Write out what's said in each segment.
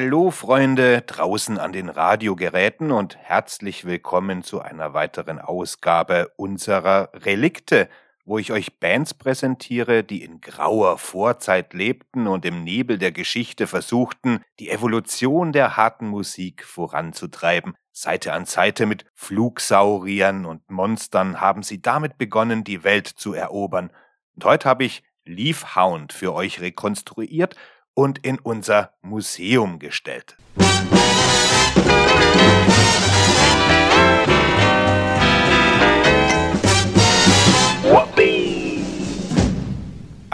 Hallo Freunde draußen an den Radiogeräten und herzlich willkommen zu einer weiteren Ausgabe unserer Relikte, wo ich euch Bands präsentiere, die in grauer Vorzeit lebten und im Nebel der Geschichte versuchten, die Evolution der harten Musik voranzutreiben. Seite an Seite mit Flugsauriern und Monstern haben sie damit begonnen, die Welt zu erobern. Und heute habe ich Leaf Hound für euch rekonstruiert und in unser Museum gestellt.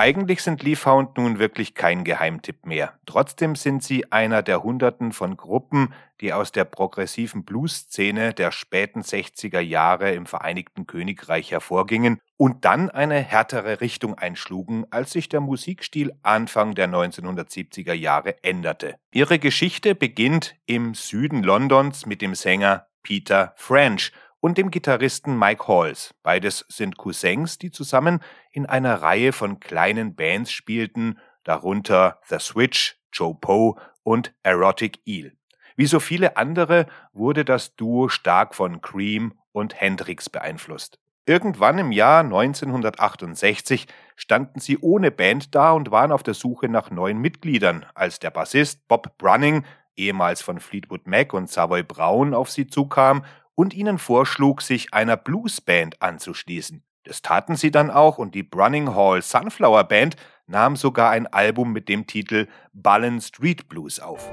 Eigentlich sind Leafhound nun wirklich kein Geheimtipp mehr. Trotzdem sind sie einer der Hunderten von Gruppen, die aus der progressiven Blues-Szene der späten 60er Jahre im Vereinigten Königreich hervorgingen und dann eine härtere Richtung einschlugen, als sich der Musikstil Anfang der 1970er Jahre änderte. Ihre Geschichte beginnt im Süden Londons mit dem Sänger Peter French und dem Gitarristen Mike Halls. Beides sind Cousins, die zusammen in einer Reihe von kleinen Bands spielten, darunter The Switch, Joe Poe und Erotic Eel. Wie so viele andere wurde das Duo stark von Cream und Hendrix beeinflusst. Irgendwann im Jahr 1968 standen sie ohne Band da und waren auf der Suche nach neuen Mitgliedern, als der Bassist Bob Brunning, ehemals von Fleetwood Mac und Savoy Brown, auf sie zukam und ihnen vorschlug, sich einer Bluesband anzuschließen. Das taten sie dann auch und die Brunning Hall Sunflower Band nahm sogar ein Album mit dem Titel Ballin Street Blues auf.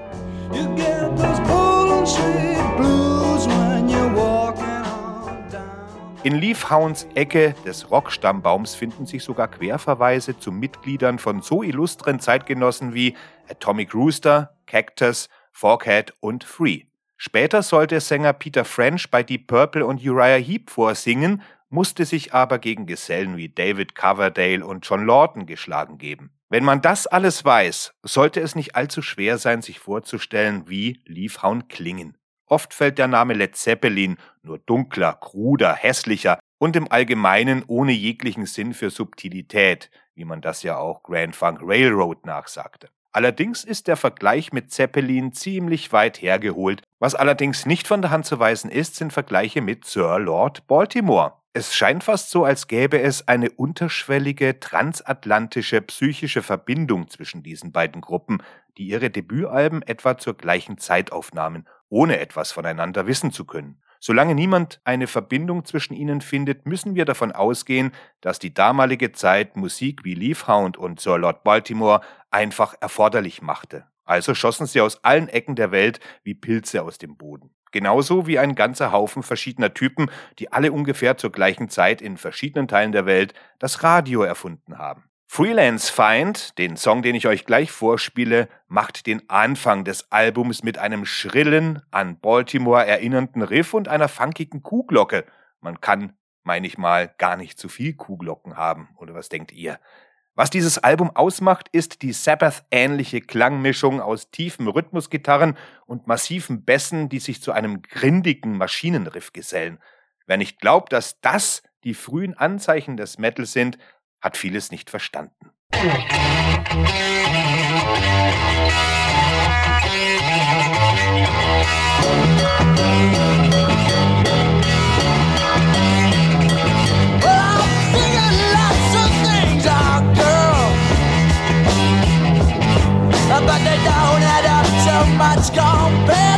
In Leafhounds Ecke des Rockstammbaums finden sich sogar Querverweise zu Mitgliedern von so illustren Zeitgenossen wie Atomic Rooster, Cactus, Forkhead und Free. Später sollte Sänger Peter French bei Deep Purple und Uriah Heep vorsingen, musste sich aber gegen Gesellen wie David Coverdale und John Lawton geschlagen geben. Wenn man das alles weiß, sollte es nicht allzu schwer sein, sich vorzustellen, wie Leafhound klingen. Oft fällt der Name Led Zeppelin nur dunkler, kruder, hässlicher und im Allgemeinen ohne jeglichen Sinn für Subtilität, wie man das ja auch Grand Funk Railroad nachsagte. Allerdings ist der Vergleich mit Zeppelin ziemlich weit hergeholt. Was allerdings nicht von der Hand zu weisen ist, sind Vergleiche mit Sir Lord Baltimore. Es scheint fast so, als gäbe es eine unterschwellige transatlantische psychische Verbindung zwischen diesen beiden Gruppen, die ihre Debütalben etwa zur gleichen Zeit aufnahmen, ohne etwas voneinander wissen zu können. Solange niemand eine Verbindung zwischen ihnen findet, müssen wir davon ausgehen, dass die damalige Zeit Musik wie Leafhound und Sir Lord Baltimore einfach erforderlich machte. Also schossen sie aus allen Ecken der Welt wie Pilze aus dem Boden. Genauso wie ein ganzer Haufen verschiedener Typen, die alle ungefähr zur gleichen Zeit in verschiedenen Teilen der Welt das Radio erfunden haben. Freelance Find, den Song, den ich euch gleich vorspiele, macht den Anfang des Albums mit einem schrillen, an Baltimore erinnernden Riff und einer funkigen Kuhglocke. Man kann, meine ich mal, gar nicht zu viel Kuhglocken haben. Oder was denkt ihr? Was dieses Album ausmacht, ist die Sabbath-ähnliche Klangmischung aus tiefen Rhythmusgitarren und massiven Bässen, die sich zu einem grindigen Maschinenriff gesellen. Wer nicht glaubt, dass das die frühen Anzeichen des Metal sind, hat vieles nicht verstanden. but God's gone bad.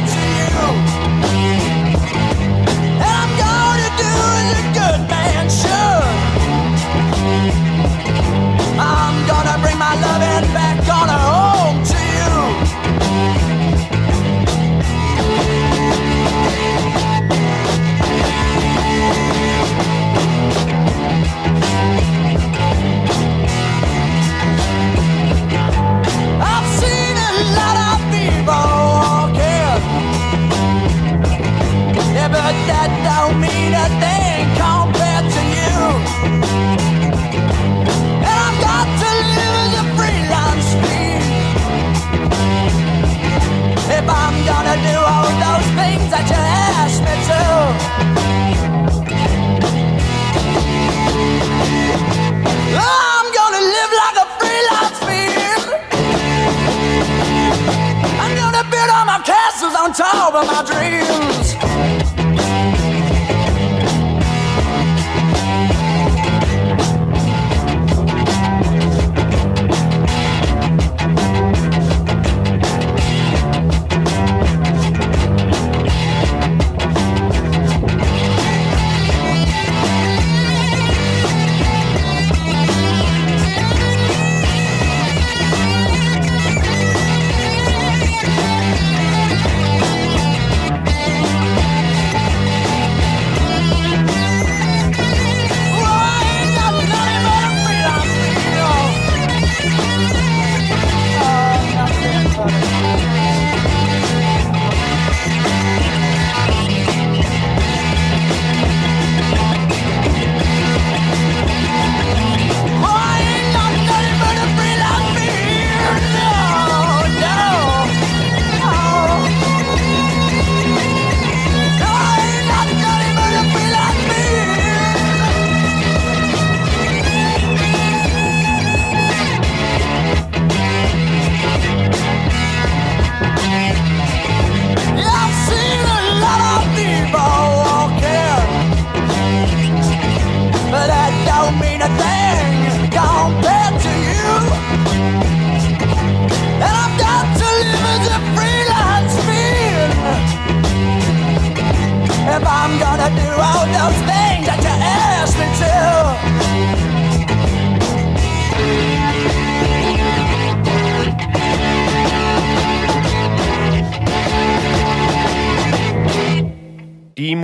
that you asked me to. I'm gonna live like a fiend. I'm gonna build all my castles on top of my dreams.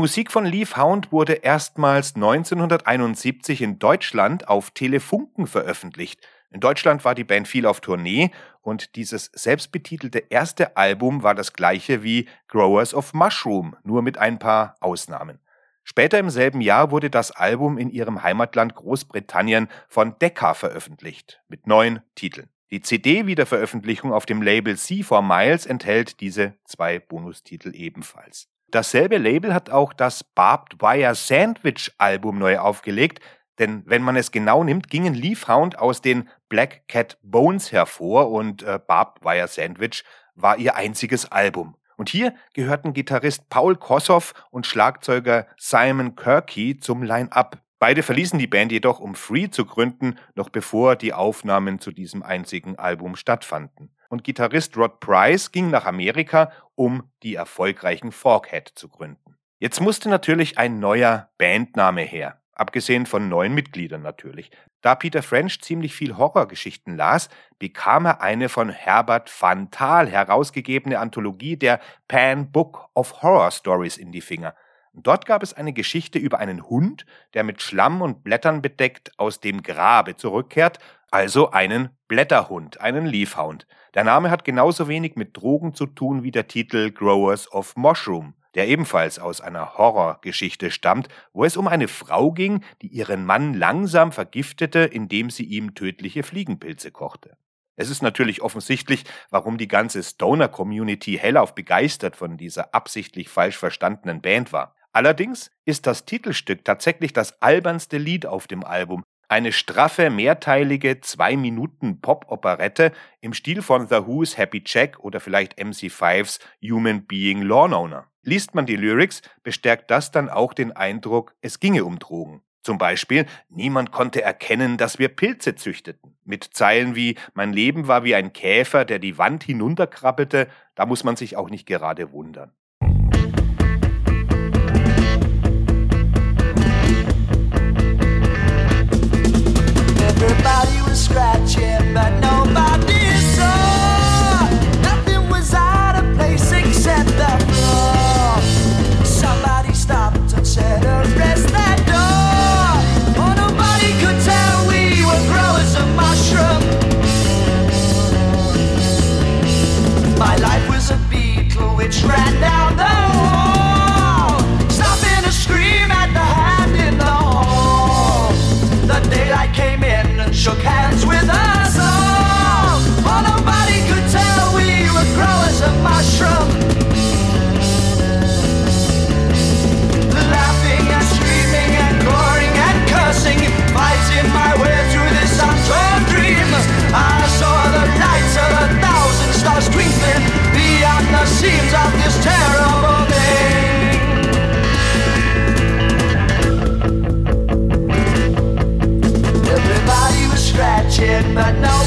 Musik von Leaf Hound wurde erstmals 1971 in Deutschland auf Telefunken veröffentlicht. In Deutschland war die Band viel auf Tournee und dieses selbstbetitelte erste Album war das gleiche wie Growers of Mushroom, nur mit ein paar Ausnahmen. Später im selben Jahr wurde das Album in ihrem Heimatland Großbritannien von Decca veröffentlicht, mit neun Titeln. Die CD-Wiederveröffentlichung auf dem Label C4 Miles enthält diese zwei Bonustitel ebenfalls. Dasselbe Label hat auch das Barbed Wire Sandwich Album neu aufgelegt, denn wenn man es genau nimmt, gingen Leafhound aus den Black Cat Bones hervor und äh, Barbed Wire Sandwich war ihr einziges Album. Und hier gehörten Gitarrist Paul Kossoff und Schlagzeuger Simon Kirky zum Line-Up. Beide verließen die Band jedoch, um Free zu gründen, noch bevor die Aufnahmen zu diesem einzigen Album stattfanden und Gitarrist Rod Price ging nach Amerika, um die erfolgreichen Forkhead zu gründen. Jetzt musste natürlich ein neuer Bandname her, abgesehen von neuen Mitgliedern natürlich. Da Peter French ziemlich viel Horrorgeschichten las, bekam er eine von Herbert van Thal herausgegebene Anthologie der Pan Book of Horror Stories in die Finger. Dort gab es eine Geschichte über einen Hund, der mit Schlamm und Blättern bedeckt aus dem Grabe zurückkehrt, also einen Blätterhund, einen Leafhound. Der Name hat genauso wenig mit Drogen zu tun wie der Titel Growers of Mushroom, der ebenfalls aus einer Horrorgeschichte stammt, wo es um eine Frau ging, die ihren Mann langsam vergiftete, indem sie ihm tödliche Fliegenpilze kochte. Es ist natürlich offensichtlich, warum die ganze Stoner-Community hellauf begeistert von dieser absichtlich falsch verstandenen Band war. Allerdings ist das Titelstück tatsächlich das albernste Lied auf dem Album, eine straffe, mehrteilige, zwei Minuten Pop-Operette im Stil von The Who's Happy Jack oder vielleicht MC5's Human Being Lawn Owner. Liest man die Lyrics, bestärkt das dann auch den Eindruck, es ginge um Drogen. Zum Beispiel, niemand konnte erkennen, dass wir Pilze züchteten. Mit Zeilen wie, mein Leben war wie ein Käfer, der die Wand hinunterkrabbelte, da muss man sich auch nicht gerade wundern. seams of this terrible thing. Everybody was scratching, but no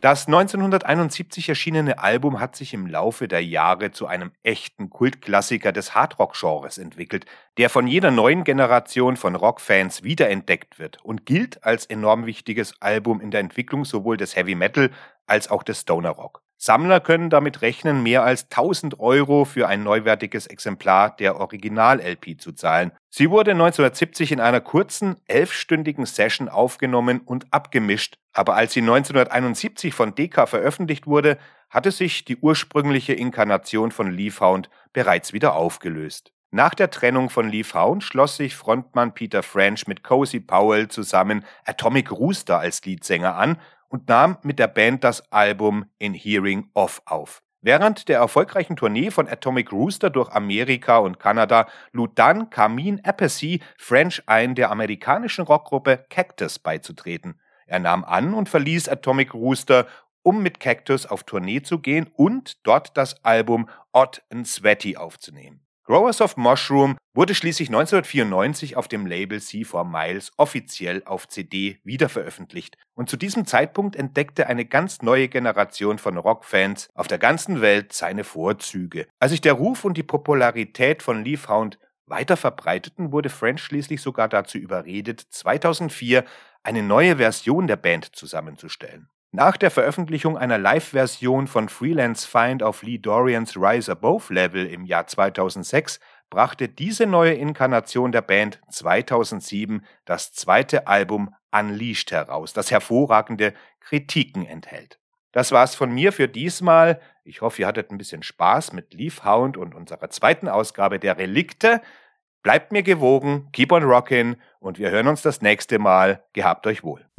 Das 1971 erschienene Album hat sich im Laufe der Jahre zu einem echten Kultklassiker des Hardrock-Genres entwickelt, der von jeder neuen Generation von Rockfans wiederentdeckt wird und gilt als enorm wichtiges Album in der Entwicklung sowohl des Heavy Metal als auch des Stoner Rock. Sammler können damit rechnen, mehr als 1000 Euro für ein neuwertiges Exemplar der Original-LP zu zahlen. Sie wurde 1970 in einer kurzen, elfstündigen Session aufgenommen und abgemischt, aber als sie 1971 von Decca veröffentlicht wurde, hatte sich die ursprüngliche Inkarnation von Leafhound bereits wieder aufgelöst. Nach der Trennung von Leafhound schloss sich Frontmann Peter French mit Cozy Powell zusammen Atomic Rooster als Leadsänger an und nahm mit der Band das Album In Hearing Off auf. Während der erfolgreichen Tournee von Atomic Rooster durch Amerika und Kanada lud dann Carmine Appice French ein, der amerikanischen Rockgruppe Cactus beizutreten. Er nahm an und verließ Atomic Rooster, um mit Cactus auf Tournee zu gehen und dort das Album Odd and Sweaty aufzunehmen. Growers of Mushroom wurde schließlich 1994 auf dem Label C4 Miles offiziell auf CD wiederveröffentlicht und zu diesem Zeitpunkt entdeckte eine ganz neue Generation von Rockfans auf der ganzen Welt seine Vorzüge. Als sich der Ruf und die Popularität von Leafhound weiter verbreiteten, wurde French schließlich sogar dazu überredet, 2004 eine neue Version der Band zusammenzustellen. Nach der Veröffentlichung einer Live-Version von Freelance Find auf Lee Dorians Rise Above Level im Jahr 2006 brachte diese neue Inkarnation der Band 2007 das zweite Album Unleashed heraus, das hervorragende Kritiken enthält. Das war's von mir für diesmal. Ich hoffe, ihr hattet ein bisschen Spaß mit Leafhound und unserer zweiten Ausgabe der Relikte. Bleibt mir gewogen, keep on rockin' und wir hören uns das nächste Mal. Gehabt euch wohl.